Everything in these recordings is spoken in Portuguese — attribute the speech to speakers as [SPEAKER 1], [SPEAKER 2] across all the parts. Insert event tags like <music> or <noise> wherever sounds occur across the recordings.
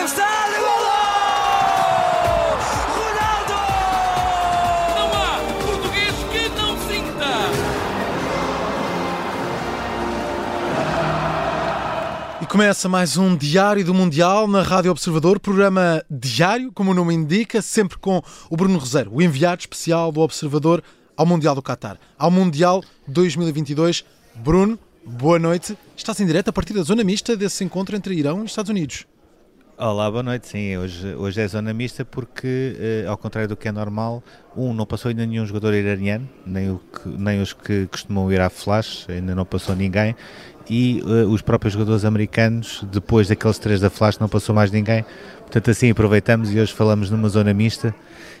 [SPEAKER 1] cabeçada, golo! Ronaldo!
[SPEAKER 2] Não há português que não sinta.
[SPEAKER 3] E começa mais um Diário do Mundial na Rádio Observador, programa diário, como o nome indica, sempre com o Bruno Roseiro, o enviado especial do Observador ao Mundial do Qatar, ao Mundial 2022. Bruno, boa noite. Estás em direto a partir da zona mista desse encontro entre Irão e Estados Unidos.
[SPEAKER 4] Olá, boa noite. Sim, hoje, hoje é zona mista porque, eh, ao contrário do que é normal, um, não passou ainda nenhum jogador iraniano, nem, o que- nem os que costumam ir à flash, ainda não passou ninguém, e eh, os próprios jogadores americanos, depois daqueles três da flash, não passou mais ninguém. Portanto, assim aproveitamos e hoje falamos numa zona mista.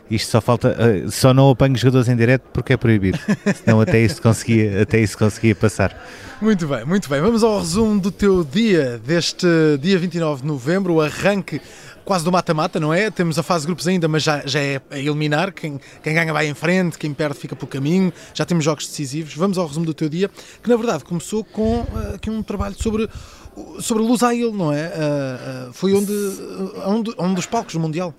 [SPEAKER 4] Isto só falta, eh, só não apanho jogadores em direto porque é proibido, <laughs> senão até isso conseguia, até isso conseguia passar.
[SPEAKER 3] Muito bem, muito bem. Vamos ao resumo do teu dia, deste dia 29 de novembro, o arranque quase do mata-mata, não é? Temos a fase de grupos ainda, mas já, já é a eliminar. Quem, quem ganha vai em frente, quem perde fica pelo caminho. Já temos jogos decisivos. Vamos ao resumo do teu dia, que na verdade começou com ah, aqui um trabalho sobre, sobre Lusail, não é? Ah, ah, foi onde, ah, um, do- dos palcos do Mundial.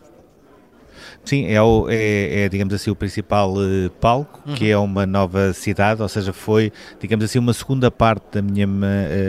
[SPEAKER 4] Sim, é, o, é, é, digamos assim, o principal eh, palco, que é uma nova cidade, ou seja, foi, digamos assim, uma segunda parte da minha ma-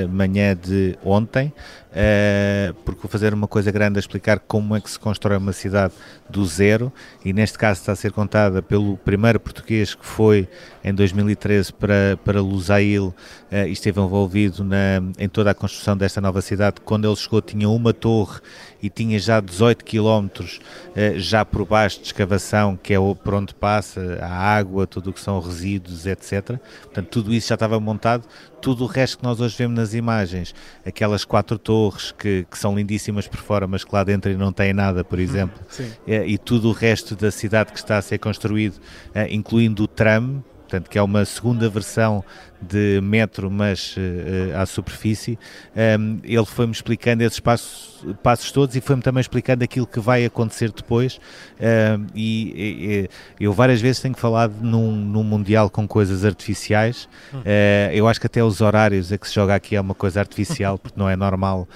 [SPEAKER 4] manhã de ontem, eh, porque vou fazer uma coisa grande a explicar como é que se constrói uma cidade do zero, e neste caso está a ser contada pelo primeiro português que foi em 2013 para, para Lusail eh, e esteve envolvido na, em toda a construção desta nova cidade. Quando ele chegou tinha uma torre e tinha já 18 quilómetros eh, já por baixo de escavação, que é por onde passa a água, tudo o que são resíduos, etc. Portanto, tudo isso já estava montado. Tudo o resto que nós hoje vemos nas imagens, aquelas quatro torres que, que são lindíssimas por fora, mas que lá dentro não têm nada, por exemplo,
[SPEAKER 3] Sim.
[SPEAKER 4] eh, e tudo o resto da cidade que está a ser construído, eh, incluindo o tram, portanto, que é uma segunda versão de metro, mas eh, à superfície. Um, ele foi-me explicando esses passos, passos todos e foi-me também explicando aquilo que vai acontecer depois. Um, e, e- eu várias vezes tenho falado num, num Mundial com coisas artificiais. Eh, eu acho que até os horários a que se joga aqui é uma coisa artificial, porque não é normal.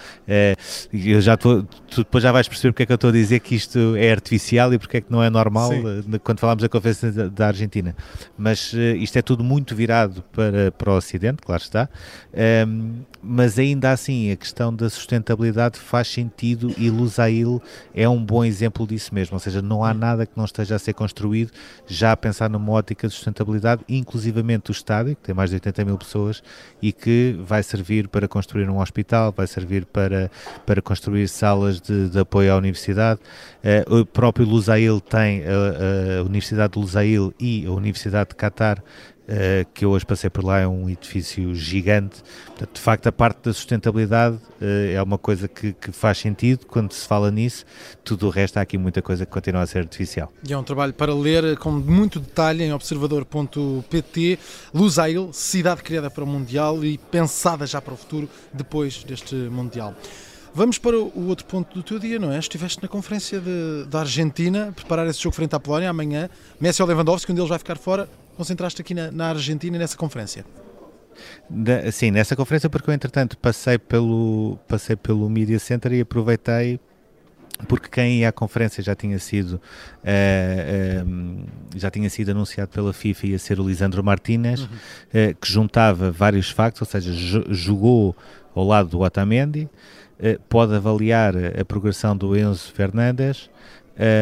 [SPEAKER 4] E eu já estou, tu depois já vais perceber porque é que eu estou a dizer que isto é artificial e porque é que não é normal
[SPEAKER 3] Sim.
[SPEAKER 4] quando falámos da Conferência da, Argentina. Mas isto é tudo muito virado para, para o Ocidente, claro está. Ehm, mas ainda assim, a questão da sustentabilidade faz sentido e Lusail é um bom exemplo disso mesmo. Ou seja, não há nada que não esteja a ser construído já a pensar numa ótica de sustentabilidade, inclusivamente o estádio, que tem mais de 80 mil pessoas e que vai servir para construir um hospital, vai servir para, para construir salas de, de apoio à universidade. Eh, o próprio Lusail tem a, a Universidade de Lusail e a Universidade de Qatar Uh, que eu hoje passei por lá, é um edifício gigante. Portanto, de facto, a parte da sustentabilidade uh, é uma coisa que, que faz sentido quando se fala nisso. Tudo o resto, há aqui muita coisa que continua a ser artificial.
[SPEAKER 3] E é um trabalho para ler com muito detalhe em observador.pt. Lusail, cidade criada para o Mundial e pensada já para o futuro depois deste Mundial. Vamos para o outro ponto do teu dia, não é? Estiveste na conferência da Argentina, preparar esse jogo frente à Polónia amanhã. Messi ou Lewandowski, um deles vai ficar fora. Concentraste aqui na, na Argentina nessa conferência.
[SPEAKER 4] Da- sim, nessa conferência, porque eu, entretanto, passei pelo, passei pelo Media Center e aproveitei porque quem ia à conferência já tinha sido eh, eh, já tinha sido anunciado pela FIFA ia ser o Lisandro Martínez eh, que juntava vários factos, ou seja, jo- jogou ao lado do Otamendi pode avaliar a progressão do Enzo Fernandes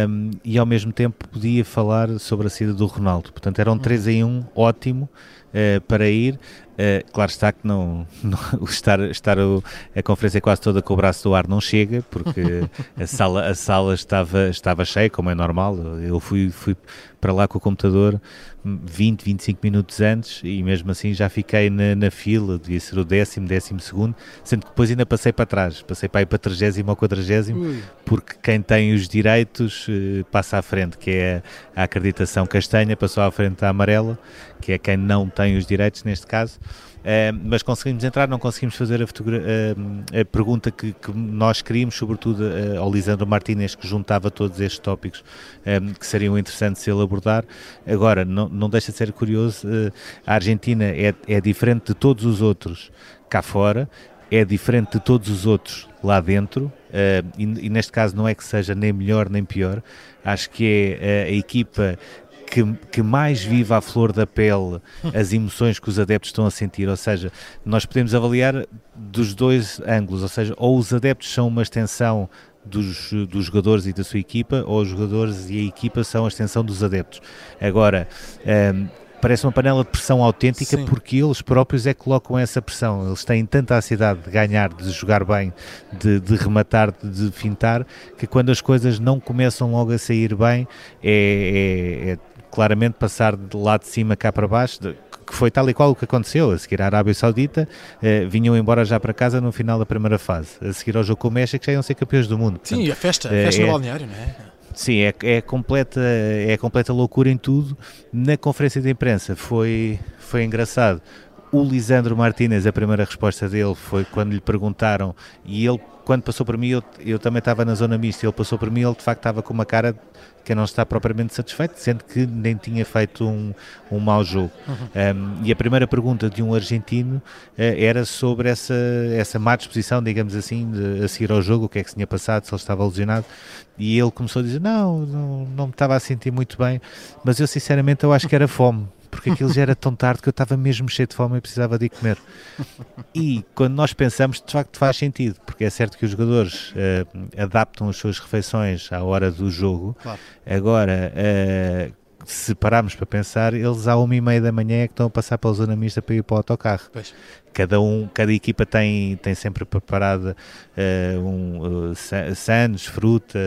[SPEAKER 4] um, e ao mesmo tempo podia falar sobre a saída do Ronaldo. Portanto, era um 3 em 1 ótimo eh, para ir. Eh, claro está que não, não- <laughs> o estar, estar o- a conferência quase toda com o braço do ar não chega, porque <laughs> a sala, a sala estava, estava cheia, como é normal. Eu fui, fui para lá com o computador hum, 20, 25 minutos antes e mesmo assim já fiquei na, na fila, devia ser o décimo, décimo segundo, sendo que depois ainda passei para trás, passei para aí para 30 ou 40
[SPEAKER 3] Ui.
[SPEAKER 4] porque quem tem os direitos eh, passa à frente, que é a acreditação castanha, passou à frente da amarela, que é quem não tem os direitos neste caso. Eh, mas conseguimos entrar, não conseguimos fazer a, eh, a pergunta que, que nós queríamos, sobretudo eh, ao Lisandro Martínez, que juntava todos estes tópicos que seriam interessantes ele abordar. Agora, não, não deixa de ser curioso, a Argentina é, é diferente de todos os outros cá fora, é diferente de todos os outros lá dentro, uh, e, e, neste caso não é que seja nem melhor nem pior, acho que é uh, a equipa que, que, mais vive à flor da pele as emoções que os adeptos estão a sentir, ou seja, nós podemos avaliar dos dois ângulos, ou seja, ou os adeptos são uma extensão dos, dos jogadores e da sua equipa, ou os jogadores e a equipa são a extensão dos adeptos. Agora, um, parece uma panela de pressão autêntica Sim. porque eles próprios é que colocam essa pressão. Eles têm tanta ansiedade de ganhar, de jogar bem, de, de rematar, de, de, fintar, que quando as coisas não começam logo a sair bem, é, é, é claramente passar de lá de cima cá para baixo, de, que foi tal e qual o que aconteceu. A seguir à Arábia Saudita, eh, vinham embora já para casa no final da primeira fase. A seguir ao jogo com o México, já iam ser campeões do mundo.
[SPEAKER 3] Sim, Portanto, a festa, a festa é, no balneário, não é?
[SPEAKER 4] Sim, é, é, completa, é completa loucura em tudo. Na conferência de imprensa foi, foi engraçado. O Lisandro Martínez, a primeira resposta dele foi quando lhe perguntaram, e ele, quando passou para mim, eu, eu também estava na zona mista, ele passou para mim, ele de facto estava com uma cara que não está propriamente satisfeito, sendo que nem tinha feito um, um mau jogo. Uhum. Um, e a primeira pergunta de um argentino uh, era sobre essa, essa má disposição, digamos assim, de, a seguir ao jogo, o que é que se tinha passado, se ele estava lesionado. E ele começou a dizer: Não, não, não me estava a sentir muito bem, mas eu sinceramente eu acho que era fome porque aquilo já era tão tarde que eu estava mesmo cheio de fome e precisava de ir comer. E quando nós pensamos, de facto faz sentido, porque é certo que os jogadores uh, adaptam as suas refeições à hora do jogo. Claro. Agora, uh, se pararmos para pensar, eles à uma e meia da manhã é que estão a passar pela zona mista para ir para o autocarro. Pois. Cada um, cada equipa tem, tem sempre preparada uh, um, uh, fruta,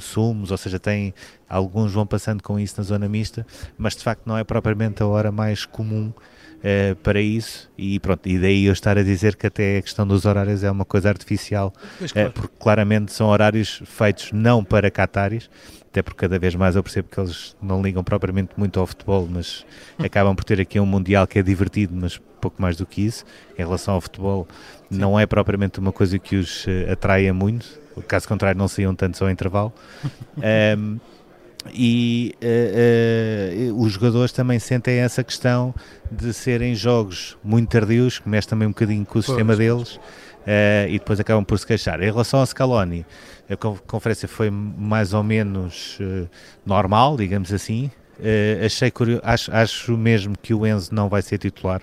[SPEAKER 4] sumos, ou seja, tem alguns vão passando com isso na zona mista, mas de facto não é propriamente a hora mais comum uh, para isso e pronto, e daí eu estar a dizer que até a questão dos horários é uma coisa artificial, claro. uh, porque claramente são horários feitos não para cataris, até porque cada vez mais eu percebo que eles não ligam propriamente muito ao futebol, mas acabam por ter aqui um Mundial que é divertido, mas pouco mais do que isso. Em relação ao futebol, Sim. não é propriamente uma coisa que os uh, atraia muito, caso contrário, não saíam tanto ao intervalo. <laughs> um, e uh, uh, os jogadores também sentem essa questão de serem jogos muito tardios, que mexe também um bocadinho com o pois, sistema deles, uh, e depois acabam por se queixar. Em relação ao Scaloni, a conferência foi mais ou menos normal, digamos assim. achei curioso, acho, acho mesmo que o Enzo não vai ser titular.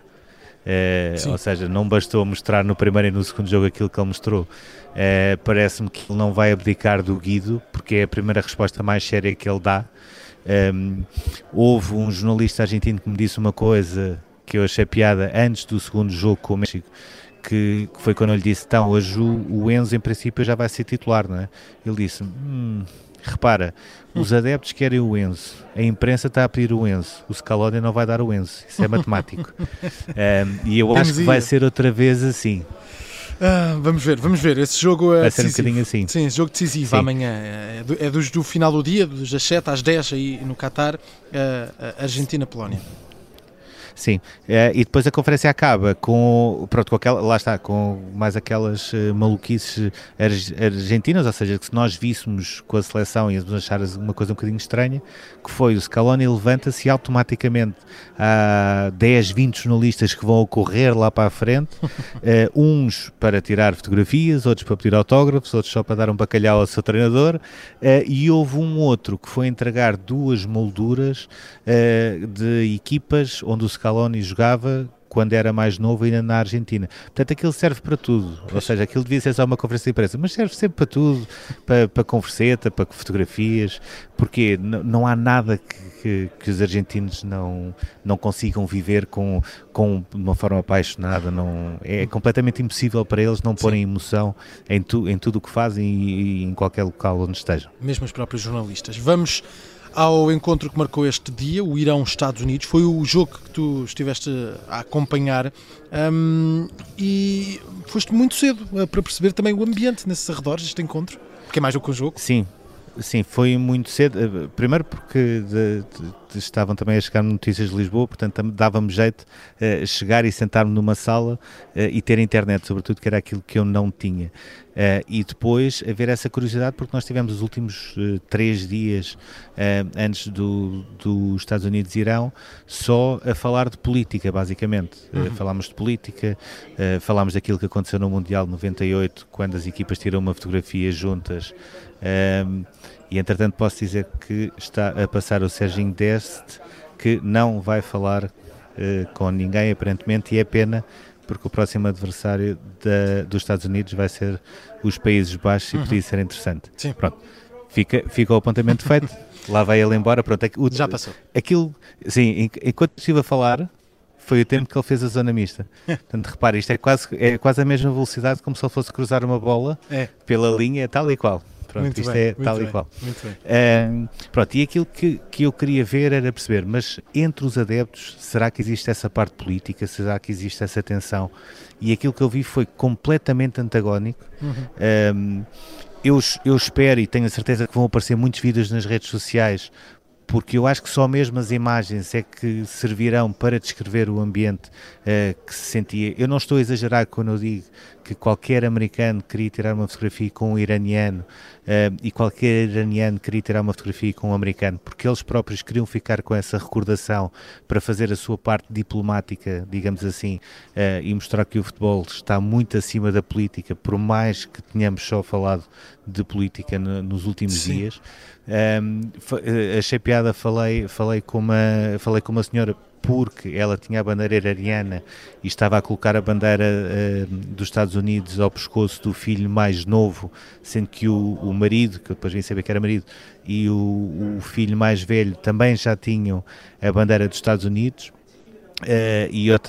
[SPEAKER 4] Ou seja, não bastou mostrar no primeiro e no segundo jogo aquilo que ele mostrou Uh, Parece-me que ele não vai abdicar do Guido, porque é a primeira resposta mais séria que ele dá. Ehm, houve um jornalista argentino que me disse uma coisa que eu achei piada antes do segundo jogo com o México, que, que foi quando eu lhe disse: então, hoje o, o, Enzo, em princípio, já vai ser titular, não é? Ele disse: hum, repara, os adeptos querem o Enzo, a imprensa está a pedir o Enzo, o Scaloni não vai dar o Enzo, isso é matemático. <laughs> um, e eu acho que vai ser outra vez assim.
[SPEAKER 3] Ah, vamos ver, vamos ver. Esse jogo é
[SPEAKER 4] Vai ser decisivo. um bocadinho assim.
[SPEAKER 3] Sim, esse jogo decisivo Sim. amanhã. É, do, é dos do final do dia, das 7 às 10 aí no Qatar, uh, Argentina-Polónia.
[SPEAKER 4] Sim, é, e depois a conferência acaba com, pronto, com aquela, lá está, com mais aquelas uh, maluquices argentinas, ou seja, que se nós víssemos com a seleção íamos achar uma coisa um bocadinho estranha, que foi o Scaloni levanta-se e automaticamente há 10, 20 jornalistas que vão ocorrer lá para a frente, uh, <laughs> uns para tirar fotografias, outros para pedir autógrafos, outros só para dar um bacalhau ao seu treinador, uh, e houve um outro que foi entregar duas molduras de equipas onde o Scaloni Scaloni jogava quando era mais novo ainda na Argentina. Portanto, aquilo serve para tudo. Ou seja, aquilo devia ser só uma conferência de imprensa, mas serve sempre para tudo, para, para converseta, para fotografias, porque não há nada que, que, que, os argentinos não, não consigam viver com, com de uma forma apaixonada. Não, é completamente impossível para eles não porem emoção em, tu, em tudo o que fazem e, e em qualquer local onde estejam.
[SPEAKER 3] Mesmo os próprios jornalistas. Vamos ao encontro que marcou este dia, o Irão-Estados Unidos. Foi o jogo que tu estiveste a acompanhar um, e foste muito cedo uh, para perceber também o ambiente nesses arredores deste encontro, que é mais do que um jogo.
[SPEAKER 4] Sim, sim, foi muito cedo. Uh, primeiro porque de, de, estavam também a chegar notícias de Lisboa, portanto dava-me jeito uh, chegar e sentar-me numa sala uh, e ter internet, sobretudo que era aquilo que eu não tinha. Uh, e depois haver essa curiosidade, porque nós tivemos os últimos três dias antes do, dos Estados Unidos e Irão só a falar de política, basicamente. Uhum. falámos de política, falámos daquilo que aconteceu no Mundial 98, quando as equipas tiram uma fotografia juntas. E entretanto posso dizer que está a passar o Serginho Deste, que não vai falar uh, com ninguém aparentemente, e é pena porque o próximo adversário da, dos Estados Unidos vai ser os Países Baixos uhum. e podia ser interessante.
[SPEAKER 3] Sim.
[SPEAKER 4] Pronto, fica, fica o apontamento feito, <laughs> lá vai ele embora, pronto. É, o,
[SPEAKER 3] Já passou.
[SPEAKER 4] Aquilo, sim, enquanto estive a falar, foi o tempo que ele fez a zona mista. <laughs> Portanto, repare, isto é quase, é quase a mesma velocidade como se ele fosse cruzar uma bola
[SPEAKER 3] é.
[SPEAKER 4] pela linha, tal e qual. Pronto,
[SPEAKER 3] muito
[SPEAKER 4] isto
[SPEAKER 3] bem,
[SPEAKER 4] é tal
[SPEAKER 3] bem,
[SPEAKER 4] e qual.
[SPEAKER 3] Muito bem.
[SPEAKER 4] Pronto, e aquilo que, que eu queria ver era perceber, mas entre os adeptos, será que existe essa parte política? Será que existe essa tensão? E aquilo que eu vi foi completamente antagónico. Uhum. eu, eu espero e tenho a certeza que vão aparecer muitos vídeos nas redes sociais porque eu acho que só mesmo as imagens é que servirão para descrever o ambiente uh, que se sentia. Eu não estou a exagerar quando eu digo que qualquer americano queria tirar uma fotografia com um iraniano uh, e qualquer iraniano queria tirar uma fotografia com um americano, porque eles próprios queriam ficar com essa recordação para fazer a sua parte diplomática, digamos assim, uh, e mostrar que o futebol está muito acima da política, por mais que tenhamos só falado de política no, nos últimos Sim. dias. Um, achei piada, falei, falei, com uma, falei com uma senhora porque ela tinha a bandeira iraniana e estava a colocar a bandeira uh, dos Estados Unidos ao pescoço do filho mais novo, sendo que o, o marido, que depois vim saber que era marido, e o, o, filho mais velho também já tinham a bandeira dos Estados Unidos. Uh, e eu,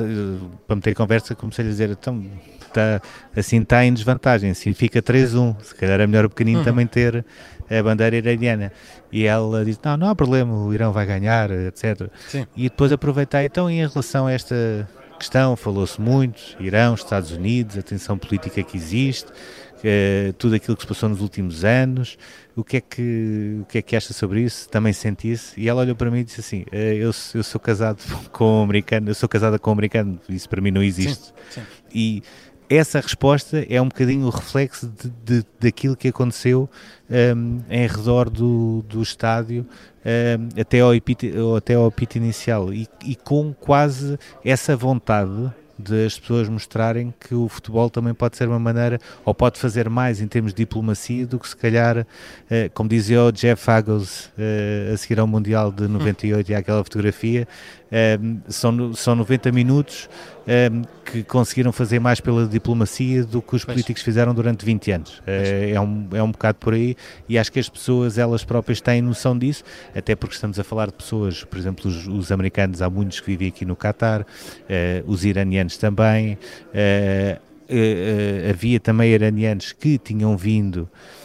[SPEAKER 4] para meter conversa, comecei a dizer: então, está, assim está em desvantagem, significa 3-1. Se calhar é melhor o pequenino uhum. também ter a bandeira iraniana. E ela disse: Não, não há problema, o Irão vai ganhar, etc.
[SPEAKER 3] Sim.
[SPEAKER 4] E depois aproveitei, então, em relação a esta questão, falou-se muito: Irão, Estados Unidos, a tensão política que existe. Uh, tudo aquilo que se passou nos últimos anos, o que é que, o que, é que acha sobre isso? Também senti isso? E ela olhou para mim e disse assim: uh, eu, eu sou casado <laughs> com um americano, eu sou casada com um americano, isso para mim não existe.
[SPEAKER 3] Sim, sim.
[SPEAKER 4] E essa resposta é um bocadinho o reflexo de, de daquilo que aconteceu um, em redor do, do estádio um, até, ao epite, até ao apito inicial e, e com quase essa vontade de as pessoas mostrarem que o futebol também pode ser uma maneira, ou pode fazer mais em termos de diplomacia do que se calhar, eh, como dizia o Jeff Agos eh, a seguir ao Mundial de <laughs> 98 e àquela fotografia, eh, são, são 90 minutos que conseguiram fazer mais pela diplomacia do que os políticos fizeram durante 20 anos. É um, é um bocado por aí e acho que as pessoas, elas próprias têm noção disso, até porque estamos a falar de pessoas, por exemplo, os, os americanos, há muitos que vivem aqui no Qatar, os iranianos também, havia também iranianos que tinham vindo eh,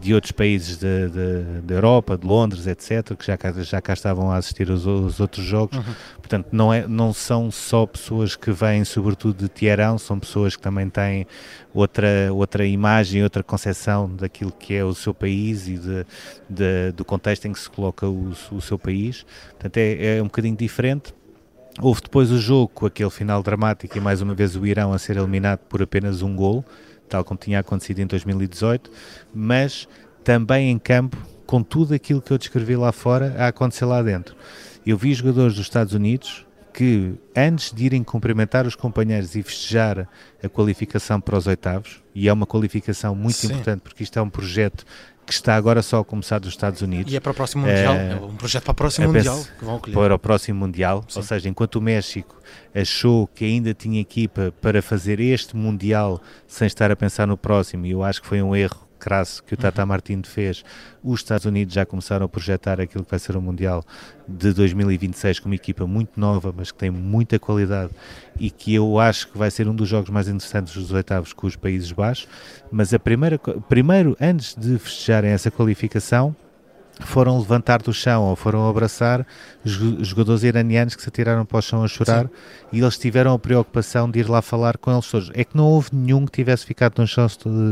[SPEAKER 4] de outros países da Europa, de Londres, etc., que já cá, já cá estavam a assistir aos, aos outros jogos. Uhum. Portanto, não, é, não são só pessoas que vêm, sobretudo, de Teherão, são pessoas que também têm outra, outra imagem, outra concepção daquilo que é o seu país e de, de do contexto em que se coloca o, o seu país. Portanto, é, é um bocadinho diferente. Houve depois o jogo com aquele final dramático e mais uma vez o Irão a ser eliminado por apenas um gol tal como tinha acontecido em 2018, mas também em campo, com tudo aquilo que eu descrevi lá fora, a acontecer lá dentro. Eu vi jogadores dos Estados Unidos que, antes de irem cumprimentar os companheiros e festejar a qualificação para os oitavos, e é uma qualificação muito Sim. importante porque isto é um projeto que está agora só a começar dos Estados Unidos.
[SPEAKER 3] E é para o próximo Mundial, é, é um projeto para o próximo Mundial que vão colher.
[SPEAKER 4] Para o próximo Mundial, Sim. ou seja, enquanto o México achou que ainda tinha equipa para fazer este Mundial sem estar a pensar no próximo, e eu acho que foi um erro crasso que o Tata uhum. Martino fez, os Estados Unidos já começaram a projetar aquilo que vai ser o Mundial de 2026 com uma equipa muito nova, mas que tem muita qualidade e que eu acho que vai ser um dos jogos mais interessantes dos oitavos com os Países Baixos. Mas a primeira, primeiro, antes de festejarem essa qualificação, foram levantar do chão ou foram abraçar jogadores iranianos que se atiraram para o chão a chorar Sim. e eles tiveram a preocupação de ir lá falar com eles todos. É que não houve nenhum que tivesse ficado no chão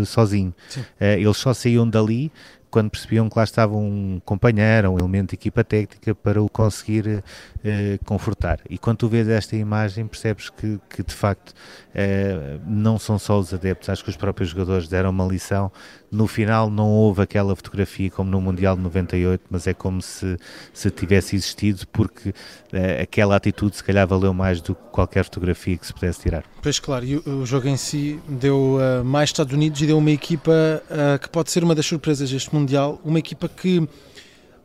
[SPEAKER 4] sozinho. Uh, eles só saíam dali quando percebiam que lá estava um companheiro, um elemento de equipa técnica para o conseguir eh, confortar. E quando tu vês esta imagem, percebes que, que de facto eh, não são só os adeptos, acho que os próprios jogadores deram uma lição. No final não houve aquela fotografia como no Mundial de 98, mas é como se, se tivesse existido, porque eh, aquela atitude se calhar valeu mais do que qualquer fotografia que se pudesse tirar.
[SPEAKER 3] Pois claro, e o, jogo em si deu uh, mais Estados Unidos e deu uma equipa uh, que pode ser uma das surpresas deste Mundial, uma equipa que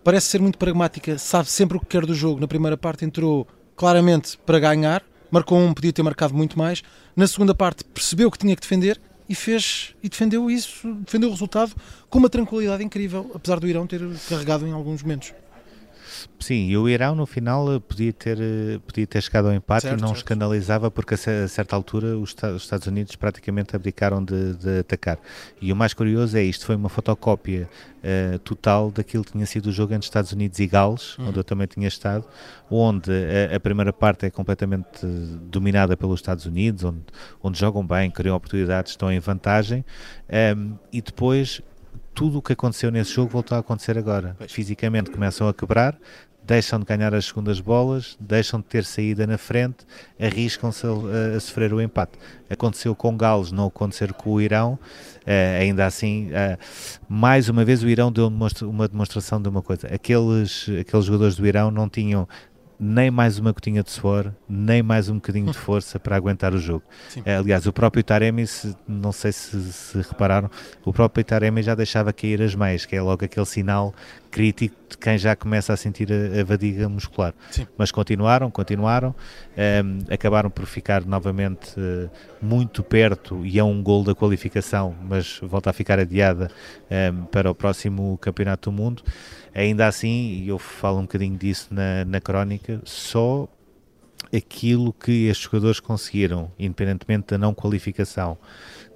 [SPEAKER 3] parece ser muito pragmática, sabe sempre o que quer do jogo. Na primeira parte entrou claramente para ganhar, marcou um, podia ter marcado muito mais. Na segunda parte percebeu que tinha que defender e fez e defendeu isso, defendeu o resultado com uma tranquilidade incrível, apesar do Irão ter carregado em alguns momentos.
[SPEAKER 4] Sim, e o Irão no final eh, podia ter, eh, podia ter chegado ao empate certo, e não certo. escandalizava porque a certa altura os Estados Unidos praticamente abdicaram de, de atacar. E o mais curioso é isto, foi uma fotocópia uh, total daquilo que tinha sido o jogo entre Estados Unidos e Gales, uhum. onde eu também tinha estado, onde a, a, primeira parte é completamente dominada pelos Estados Unidos, onde, onde jogam bem, criam oportunidades, estão em vantagem, um, e depois tudo o que aconteceu nesse jogo voltou a acontecer agora. Fisicamente começam a quebrar, deixam de ganhar as segundas bolas, deixam de ter saída na frente, arriscam-se a, a, sofrer o empate. Aconteceu com Gales, não aconteceu com o Irão. Uh, ainda assim, uh, mais uma vez o Irão deu uma demonstração de uma coisa. Aqueles, aqueles jogadores do Irão não tinham nem mais uma gotinha de suor, nem mais um bocadinho de <laughs> força para aguentar o jogo. Sim. Aliás, o próprio Taremi, se, não sei se, se, repararam, o próprio Taremi já deixava cair as meias, que é logo aquele sinal crítico de quem já começa a sentir a, a fadiga muscular. Sim. Mas continuaram, continuaram, um, ehm, acabaram por ficar novamente uh, muito perto e é um gol da qualificação, mas volta a ficar adiada um, ehm, para o próximo Campeonato do Mundo. Ainda assim, e eu falo um bocadinho disso na, na crónica, só aquilo que estes jogadores conseguiram, independentemente da não qualificação,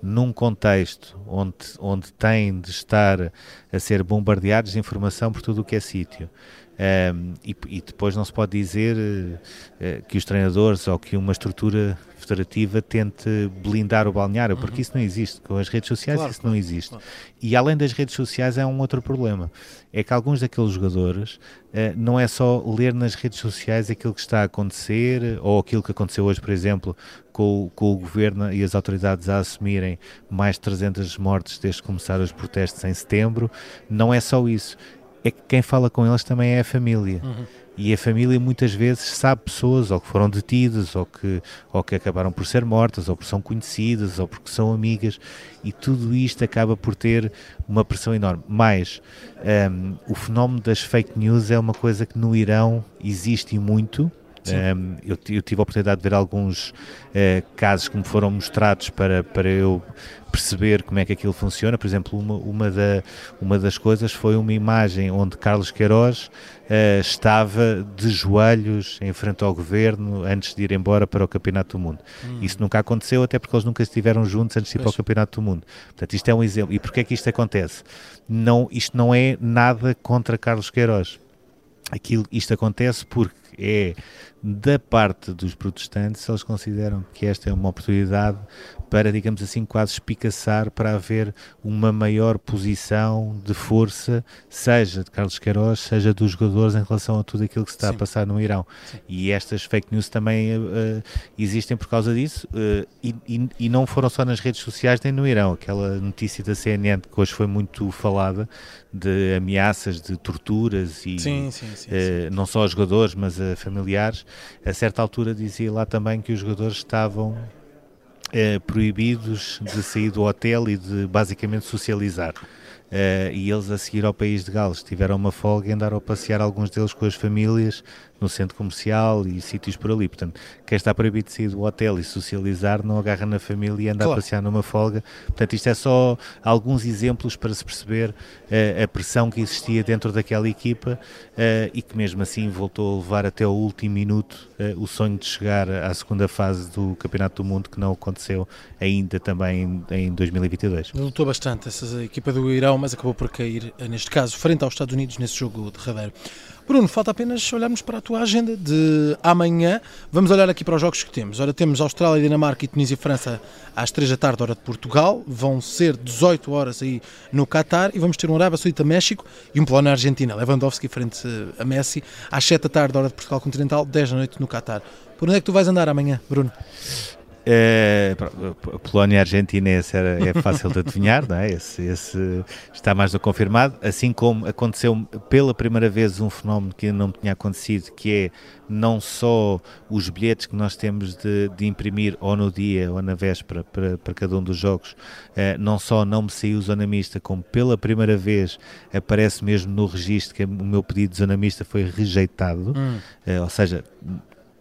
[SPEAKER 4] num contexto onde, onde têm de estar a ser bombardeados de informação por tudo o que é sítio. Um, e, e, depois não se pode dizer uh, que os treinadores ou que uma estrutura federativa tente blindar o balneário, porque uhum. isso não existe. Com as redes sociais claro, isso não existe. Claro. E além das redes sociais é um outro problema. É que alguns daqueles jogadores uh, não é só ler nas redes sociais aquilo que está a acontecer, ou aquilo que aconteceu hoje, por exemplo, com, com o governo e as autoridades a assumirem mais de 300 mortes desde que começaram os protestos em setembro. Não é só isso. É que quem fala com eles também é a família. Uhum e a família muitas vezes sabe pessoas ou que foram detidas ou que, ou que acabaram por ser mortas ou porque são conhecidas ou porque são amigas e tudo isto acaba por ter uma pressão enorme. Mas um, o fenómeno das fake news é uma coisa que no Irão existe muito. Um, eu, eu, tive a oportunidade de ver alguns uh, casos que me foram mostrados para, para eu perceber como é que aquilo funciona. Por exemplo, uma, uma, da, uma das coisas foi uma imagem onde Carlos Queiroz uh, estava de joelhos em frente ao governo antes de ir embora para o Campeonato do Mundo. Hum. Isso nunca aconteceu, até porque eles nunca estiveram juntos antes de ir pois. para o Campeonato do Mundo. Portanto, isto é um exemplo. E porquê é que isto acontece? Não, isto não é nada contra Carlos Queiroz. Aquilo, isto acontece porque é da parte dos protestantes, eles consideram que esta é uma oportunidade para, digamos assim, quase espicaçar para haver uma maior posição de força, seja de Carlos Queiroz, seja dos jogadores em relação a tudo aquilo que se está Sim. a passar no Irão. Sim. E estas fake news também uh, existem por causa disso uh, e, e, e, não foram só nas redes sociais nem no Irão. Aquela notícia da CNN que hoje foi muito falada de ameaças de torturas e sim, uh, não só a jogadores, mas a familiares. A certa altura dizia lá também que os jogadores estavam eh, proibidos de sair do hotel e de basicamente socializar. Uh, e eles a seguir ao país de Gales tiveram uma folga e andaram a passear alguns deles com as famílias no centro comercial e sítios por ali. Portanto, quem está proibido de sair do hotel e socializar não agarra na família e anda claro. a passear numa folga. Portanto, isto é só alguns exemplos para se perceber uh, a pressão que existia dentro daquela equipa uh, e que mesmo assim voltou a levar até o último minuto o sonho de chegar à segunda fase do Campeonato do Mundo que não aconteceu. ainda também em, em 2022.
[SPEAKER 3] Lutou bastante essa equipa do Irão, mas acabou por cair, neste caso, frente aos Estados Unidos nesse jogo derradeiro. Bruno, falta apenas olharmos para a tua agenda de amanhã. Vamos olhar aqui para os jogos que temos. Ora, temos Austrália, Dinamarca e Tunísia e França às 3 da tarde, hora de Portugal. Vão ser 18 horas aí no Qatar. E vamos ter um Arábia Saudita México e um Polónia Argentina. Lewandowski frente a Messi às 7 da tarde, hora de Portugal Continental, 10 da noite no Qatar. Por onde é que tu vais andar amanhã, Bruno?
[SPEAKER 4] É, Polónia e Argentina esse era, é fácil de adivinhar, não é? esse, esse, está mais do que confirmado, assim como aconteceu pela primeira vez um fenómeno que não tinha acontecido, que é não só os bilhetes que nós temos de, de imprimir ou no dia ou na véspera para, para cada um dos jogos, é, não só não me saiu zona mista, como pela primeira vez aparece mesmo no registro que o meu pedido de zona mista foi rejeitado, hum. é, ou seja,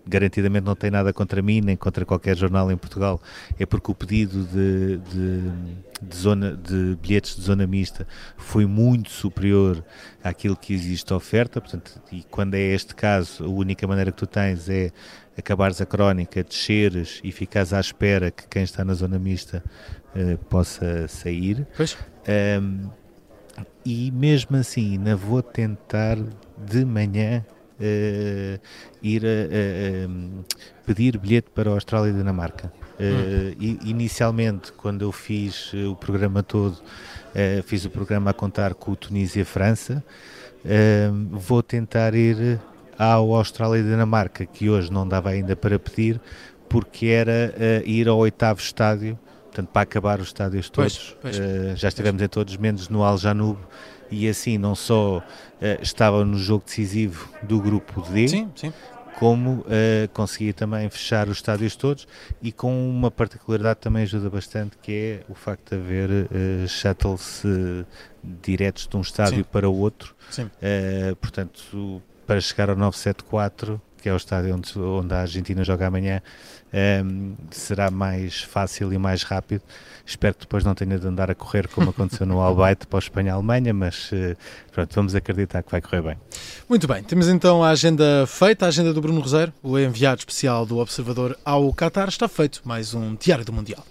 [SPEAKER 4] garantidamente não tem nada contra mim, nem contra qualquer jornal em Portugal, é porque o pedido de, de, de, zona, de bilhetes de zona mista foi muito superior àquilo que existe oferta, portanto, e quando é este caso, a única maneira que tu tens é acabares a crónica, desceres e ficares à espera que quem está na zona mista uh, possa sair.
[SPEAKER 3] Pois.
[SPEAKER 4] Um, e mesmo assim, ainda vou tentar de manhã ir a, pedir bilhete para a Austrália e Dinamarca. Uh, inicialmente, quando eu fiz o programa todo, uh, fiz o programa a contar com Tunísia e França. vou tentar ir ao Austrália e Dinamarca, que hoje não dava ainda para pedir, porque era ir ao oitavo estádio portanto, para acabar os estádios todos. Pois, pois, uh, já estivemos pois. em todos, menos no Al Janub, e assim não só uh, estava no jogo decisivo do grupo D,
[SPEAKER 3] sim, sim.
[SPEAKER 4] como uh, conseguia também fechar os estádios todos e com uma particularidade também ajuda bastante que é o facto de haver uh, shuttles diretos de um estádio sim. para o outro. portanto, para chegar ao 974 que é o estádio onde, onde a Argentina joga amanhã, um, ehm, será mais fácil e mais rápido. Espero que depois não tenha de andar a correr como aconteceu no Albaite para o Espanha-Alemanha, mas uh, pronto, vamos acreditar que vai correr bem.
[SPEAKER 3] Muito bem, temos então a agenda feita, a agenda do Bruno Roseiro, o enviado especial do Observador ao Qatar. Está feito mais um Diário do Mundial.